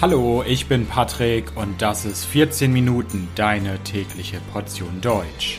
Hallo, ich bin Patrick und das ist 14 Minuten deine tägliche Portion Deutsch.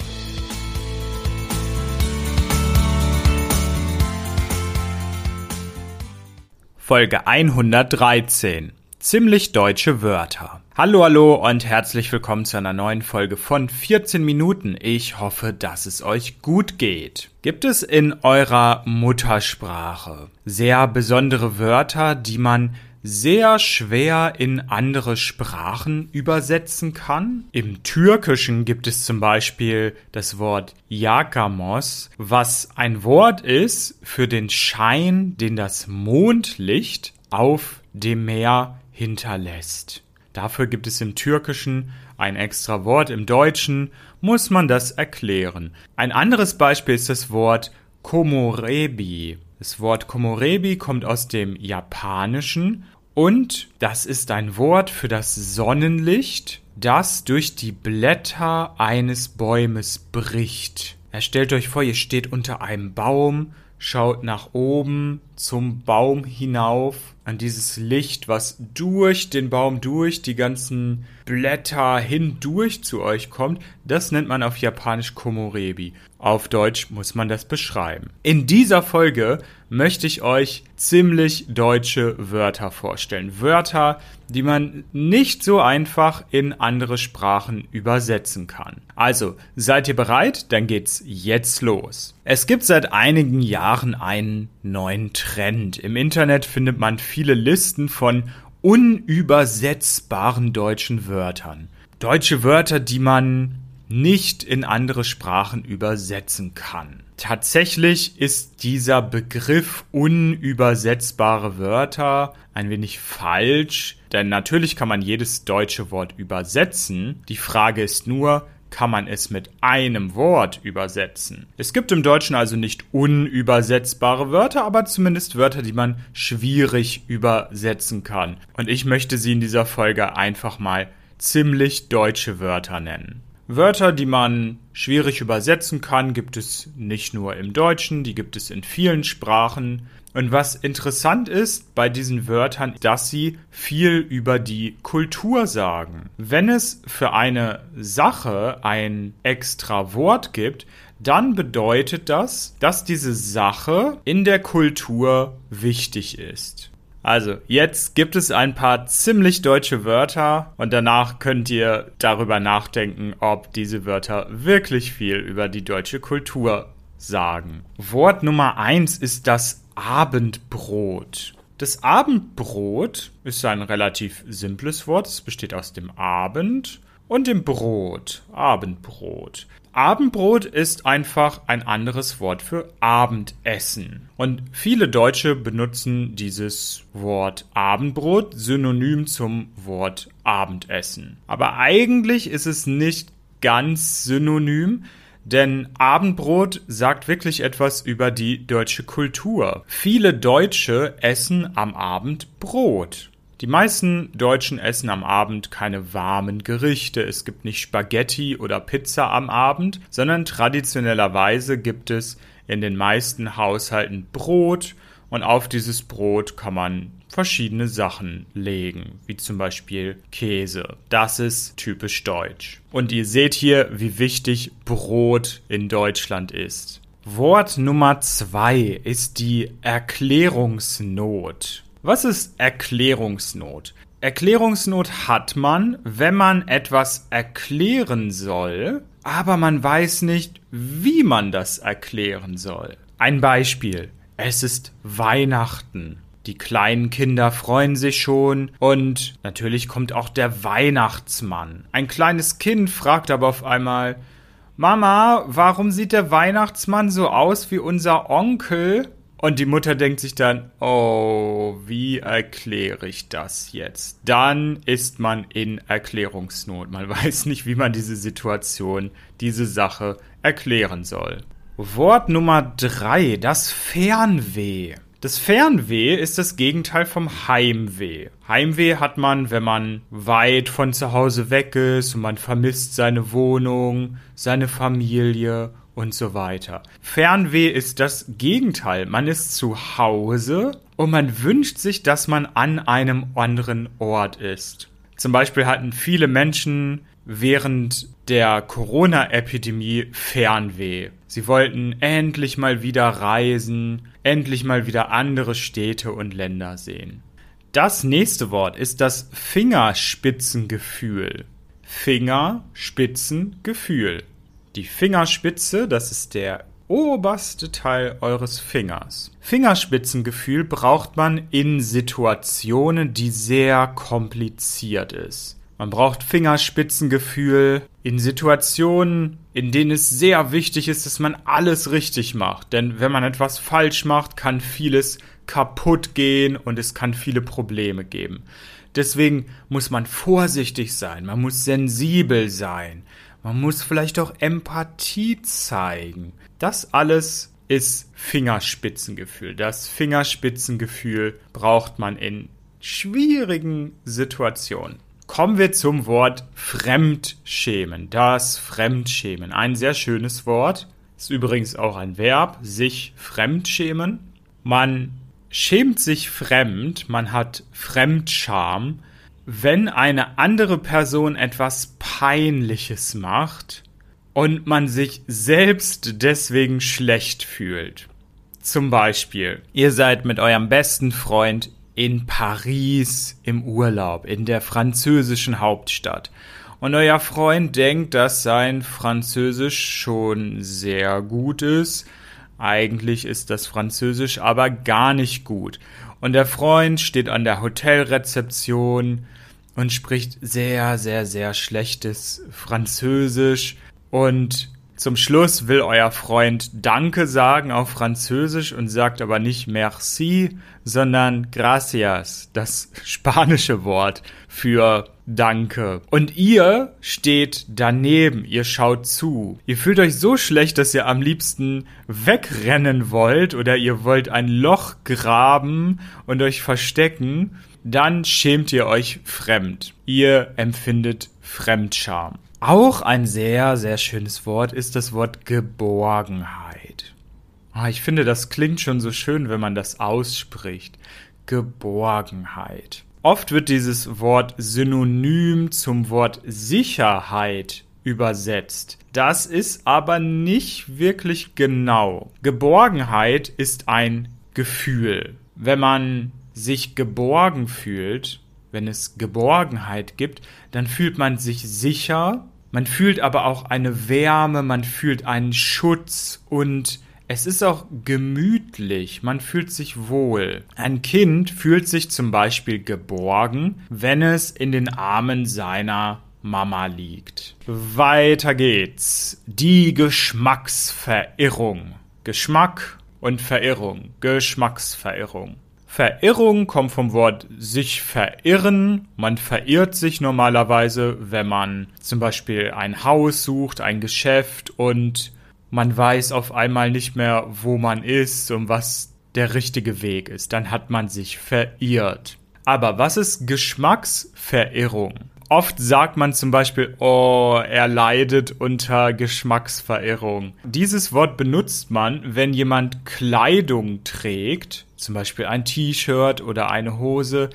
Folge 113. Ziemlich deutsche Wörter. Hallo, hallo und herzlich willkommen zu einer neuen Folge von 14 Minuten. Ich hoffe, dass es euch gut geht. Gibt es in eurer Muttersprache sehr besondere Wörter, die man sehr schwer in andere Sprachen übersetzen kann. Im Türkischen gibt es zum Beispiel das Wort Yakamos, was ein Wort ist für den Schein, den das Mondlicht auf dem Meer hinterlässt. Dafür gibt es im Türkischen ein extra Wort, im Deutschen muss man das erklären. Ein anderes Beispiel ist das Wort Komorebi. Das Wort Komorebi kommt aus dem Japanischen und das ist ein Wort für das Sonnenlicht, das durch die Blätter eines Bäumes bricht. Er stellt euch vor, ihr steht unter einem Baum, schaut nach oben zum Baum hinauf an dieses Licht, was durch den Baum, durch die ganzen Blätter hindurch zu euch kommt, das nennt man auf Japanisch Komorebi. Auf Deutsch muss man das beschreiben. In dieser Folge möchte ich euch ziemlich deutsche Wörter vorstellen. Wörter, die man nicht so einfach in andere Sprachen übersetzen kann. Also, seid ihr bereit? Dann geht's jetzt los. Es gibt seit einigen Jahren einen neuen Trend. Im Internet findet man viele Listen von unübersetzbaren deutschen Wörtern. Deutsche Wörter, die man nicht in andere Sprachen übersetzen kann. Tatsächlich ist dieser Begriff unübersetzbare Wörter ein wenig falsch, denn natürlich kann man jedes deutsche Wort übersetzen. Die Frage ist nur, kann man es mit einem Wort übersetzen. Es gibt im Deutschen also nicht unübersetzbare Wörter, aber zumindest Wörter, die man schwierig übersetzen kann. Und ich möchte sie in dieser Folge einfach mal ziemlich deutsche Wörter nennen. Wörter, die man schwierig übersetzen kann, gibt es nicht nur im Deutschen, die gibt es in vielen Sprachen. Und was interessant ist bei diesen Wörtern, dass sie viel über die Kultur sagen. Wenn es für eine Sache ein extra Wort gibt, dann bedeutet das, dass diese Sache in der Kultur wichtig ist. Also, jetzt gibt es ein paar ziemlich deutsche Wörter und danach könnt ihr darüber nachdenken, ob diese Wörter wirklich viel über die deutsche Kultur sagen. Wort Nummer eins ist das Abendbrot. Das Abendbrot ist ein relativ simples Wort. Es besteht aus dem Abend und dem Brot. Abendbrot. Abendbrot ist einfach ein anderes Wort für Abendessen. Und viele Deutsche benutzen dieses Wort Abendbrot synonym zum Wort Abendessen. Aber eigentlich ist es nicht ganz synonym, denn Abendbrot sagt wirklich etwas über die deutsche Kultur. Viele Deutsche essen am Abend Brot. Die meisten Deutschen essen am Abend keine warmen Gerichte. Es gibt nicht Spaghetti oder Pizza am Abend, sondern traditionellerweise gibt es in den meisten Haushalten Brot und auf dieses Brot kann man verschiedene Sachen legen, wie zum Beispiel Käse. Das ist typisch deutsch. Und ihr seht hier, wie wichtig Brot in Deutschland ist. Wort Nummer zwei ist die Erklärungsnot. Was ist Erklärungsnot? Erklärungsnot hat man, wenn man etwas erklären soll, aber man weiß nicht, wie man das erklären soll. Ein Beispiel. Es ist Weihnachten. Die kleinen Kinder freuen sich schon und natürlich kommt auch der Weihnachtsmann. Ein kleines Kind fragt aber auf einmal Mama, warum sieht der Weihnachtsmann so aus wie unser Onkel? Und die Mutter denkt sich dann, oh, wie erkläre ich das jetzt? Dann ist man in Erklärungsnot. Man weiß nicht, wie man diese Situation, diese Sache erklären soll. Wort Nummer drei, das Fernweh. Das Fernweh ist das Gegenteil vom Heimweh. Heimweh hat man, wenn man weit von zu Hause weg ist und man vermisst seine Wohnung, seine Familie und so weiter. Fernweh ist das Gegenteil. Man ist zu Hause und man wünscht sich, dass man an einem anderen Ort ist. Zum Beispiel hatten viele Menschen während der Corona-Epidemie Fernweh. Sie wollten endlich mal wieder reisen, endlich mal wieder andere Städte und Länder sehen. Das nächste Wort ist das Fingerspitzengefühl. Fingerspitzengefühl. Die Fingerspitze, das ist der oberste Teil eures Fingers. Fingerspitzengefühl braucht man in Situationen, die sehr kompliziert ist. Man braucht Fingerspitzengefühl in Situationen, in denen es sehr wichtig ist, dass man alles richtig macht. Denn wenn man etwas falsch macht, kann vieles kaputt gehen und es kann viele Probleme geben. Deswegen muss man vorsichtig sein, man muss sensibel sein, man muss vielleicht auch Empathie zeigen. Das alles ist Fingerspitzengefühl. Das Fingerspitzengefühl braucht man in schwierigen Situationen. Kommen wir zum Wort Fremdschämen. Das Fremdschämen. Ein sehr schönes Wort. Ist übrigens auch ein Verb. Sich fremdschämen. Man schämt sich fremd. Man hat Fremdscham. Wenn eine andere Person etwas Peinliches macht und man sich selbst deswegen schlecht fühlt. Zum Beispiel, ihr seid mit eurem besten Freund in Paris im Urlaub, in der französischen Hauptstadt. Und euer Freund denkt, dass sein Französisch schon sehr gut ist. Eigentlich ist das Französisch aber gar nicht gut. Und der Freund steht an der Hotelrezeption und spricht sehr, sehr, sehr schlechtes Französisch. Und zum Schluss will euer Freund Danke sagen auf Französisch und sagt aber nicht Merci, sondern Gracias, das spanische Wort für Danke. Und ihr steht daneben, ihr schaut zu. Ihr fühlt euch so schlecht, dass ihr am liebsten wegrennen wollt oder ihr wollt ein Loch graben und euch verstecken. Dann schämt ihr euch fremd. Ihr empfindet Fremdscham. Auch ein sehr, sehr schönes Wort ist das Wort Geborgenheit. Ah, ich finde, das klingt schon so schön, wenn man das ausspricht. Geborgenheit. Oft wird dieses Wort synonym zum Wort Sicherheit übersetzt. Das ist aber nicht wirklich genau. Geborgenheit ist ein Gefühl. Wenn man sich geborgen fühlt, wenn es Geborgenheit gibt, dann fühlt man sich sicher, man fühlt aber auch eine Wärme, man fühlt einen Schutz und es ist auch gemütlich, man fühlt sich wohl. Ein Kind fühlt sich zum Beispiel geborgen, wenn es in den Armen seiner Mama liegt. Weiter geht's. Die Geschmacksverirrung. Geschmack und Verirrung. Geschmacksverirrung. Verirrung kommt vom Wort sich verirren. Man verirrt sich normalerweise, wenn man zum Beispiel ein Haus sucht, ein Geschäft und man weiß auf einmal nicht mehr, wo man ist und was der richtige Weg ist. Dann hat man sich verirrt. Aber was ist Geschmacksverirrung? Oft sagt man zum Beispiel, oh, er leidet unter Geschmacksverirrung. Dieses Wort benutzt man, wenn jemand Kleidung trägt, zum Beispiel ein T-Shirt oder eine Hose,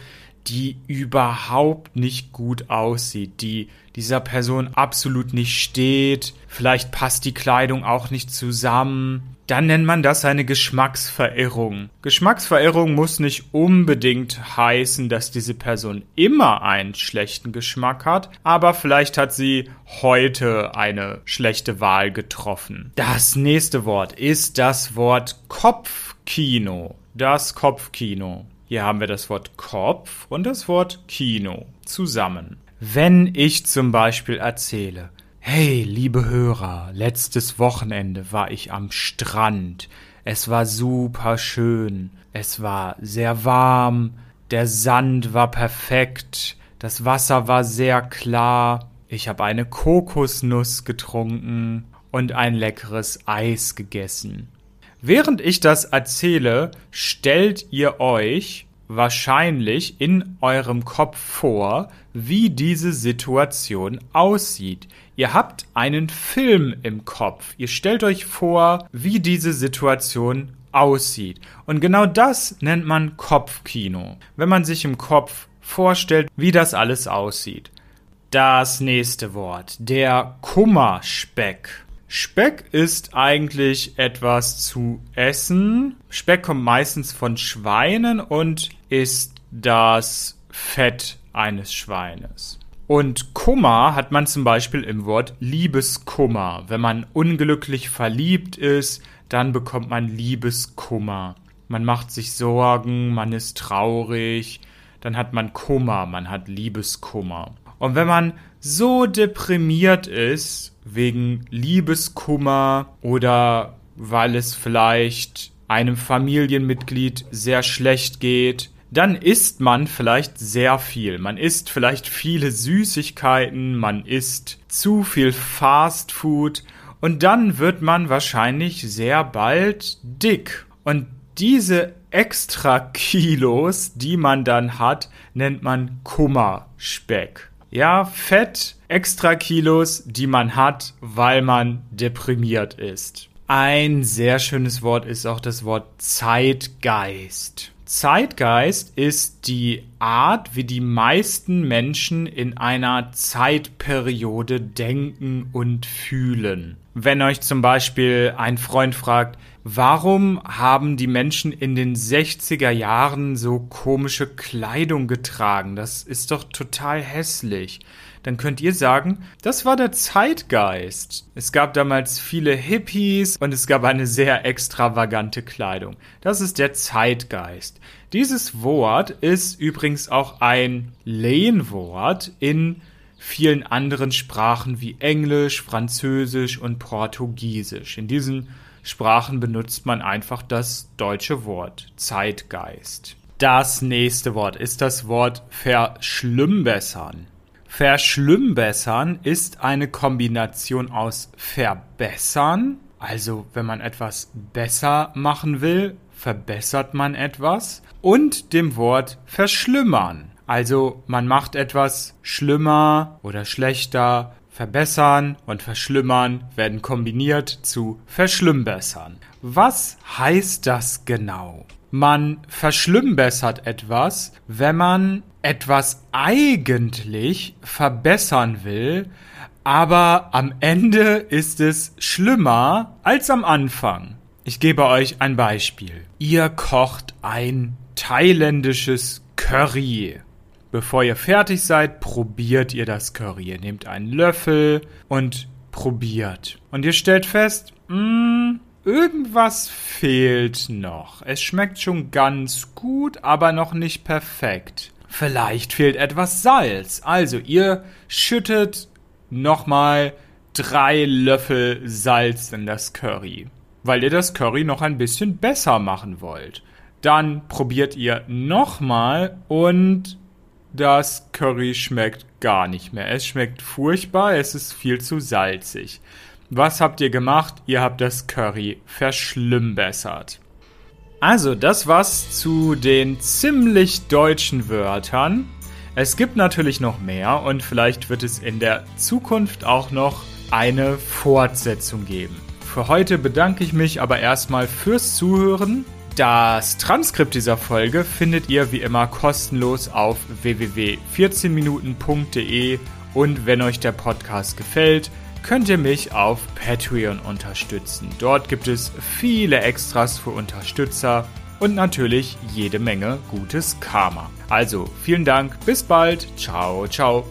die überhaupt nicht gut aussieht, die dieser Person absolut nicht steht, vielleicht passt die Kleidung auch nicht zusammen dann nennt man das eine Geschmacksverirrung. Geschmacksverirrung muss nicht unbedingt heißen, dass diese Person immer einen schlechten Geschmack hat, aber vielleicht hat sie heute eine schlechte Wahl getroffen. Das nächste Wort ist das Wort Kopfkino. Das Kopfkino. Hier haben wir das Wort Kopf und das Wort Kino zusammen. Wenn ich zum Beispiel erzähle, Hey, liebe Hörer, letztes Wochenende war ich am Strand. Es war super schön. Es war sehr warm. Der Sand war perfekt. Das Wasser war sehr klar. Ich habe eine Kokosnuss getrunken und ein leckeres Eis gegessen. Während ich das erzähle, stellt ihr euch wahrscheinlich in eurem Kopf vor, wie diese Situation aussieht. Ihr habt einen Film im Kopf. Ihr stellt euch vor, wie diese Situation aussieht. Und genau das nennt man Kopfkino. Wenn man sich im Kopf vorstellt, wie das alles aussieht. Das nächste Wort, der Kummerspeck. Speck ist eigentlich etwas zu essen. Speck kommt meistens von Schweinen und ist das Fett eines Schweines. Und Kummer hat man zum Beispiel im Wort Liebeskummer. Wenn man unglücklich verliebt ist, dann bekommt man Liebeskummer. Man macht sich Sorgen, man ist traurig, dann hat man Kummer, man hat Liebeskummer. Und wenn man so deprimiert ist, wegen Liebeskummer oder weil es vielleicht einem Familienmitglied sehr schlecht geht, dann isst man vielleicht sehr viel. Man isst vielleicht viele Süßigkeiten, man isst zu viel Fast Food und dann wird man wahrscheinlich sehr bald dick. Und diese extra Kilos, die man dann hat, nennt man Kummerspeck. Ja, Fett, extra Kilos, die man hat, weil man deprimiert ist. Ein sehr schönes Wort ist auch das Wort Zeitgeist. Zeitgeist ist die Art, wie die meisten Menschen in einer Zeitperiode denken und fühlen. Wenn euch zum Beispiel ein Freund fragt, warum haben die Menschen in den 60er Jahren so komische Kleidung getragen? Das ist doch total hässlich. Dann könnt ihr sagen, das war der Zeitgeist. Es gab damals viele Hippies und es gab eine sehr extravagante Kleidung. Das ist der Zeitgeist. Dieses Wort ist übrigens auch ein Lehnwort in vielen anderen Sprachen wie Englisch, Französisch und Portugiesisch. In diesen Sprachen benutzt man einfach das deutsche Wort Zeitgeist. Das nächste Wort ist das Wort verschlimmbessern. Verschlimmbessern ist eine Kombination aus verbessern, also wenn man etwas besser machen will, verbessert man etwas, und dem Wort verschlimmern. Also man macht etwas schlimmer oder schlechter, verbessern und verschlimmern werden kombiniert zu verschlimmbessern. Was heißt das genau? Man verschlimmbessert etwas, wenn man etwas eigentlich verbessern will, aber am Ende ist es schlimmer als am Anfang. Ich gebe euch ein Beispiel. Ihr kocht ein thailändisches Curry. Bevor ihr fertig seid, probiert ihr das Curry. Ihr nehmt einen Löffel und probiert. Und ihr stellt fest, mh, mm, irgendwas fehlt noch. Es schmeckt schon ganz gut, aber noch nicht perfekt. Vielleicht fehlt etwas Salz. Also ihr schüttet nochmal drei Löffel Salz in das Curry, weil ihr das Curry noch ein bisschen besser machen wollt. Dann probiert ihr nochmal und das Curry schmeckt gar nicht mehr. Es schmeckt furchtbar, es ist viel zu salzig. Was habt ihr gemacht? Ihr habt das Curry verschlimmbessert. Also, das war's zu den ziemlich deutschen Wörtern. Es gibt natürlich noch mehr und vielleicht wird es in der Zukunft auch noch eine Fortsetzung geben. Für heute bedanke ich mich aber erstmal fürs Zuhören das Transkript dieser Folge findet ihr wie immer kostenlos auf www.14minuten.de und wenn euch der Podcast gefällt, könnt ihr mich auf Patreon unterstützen. Dort gibt es viele Extras für Unterstützer und natürlich jede Menge gutes Karma. Also vielen Dank, bis bald, ciao, ciao.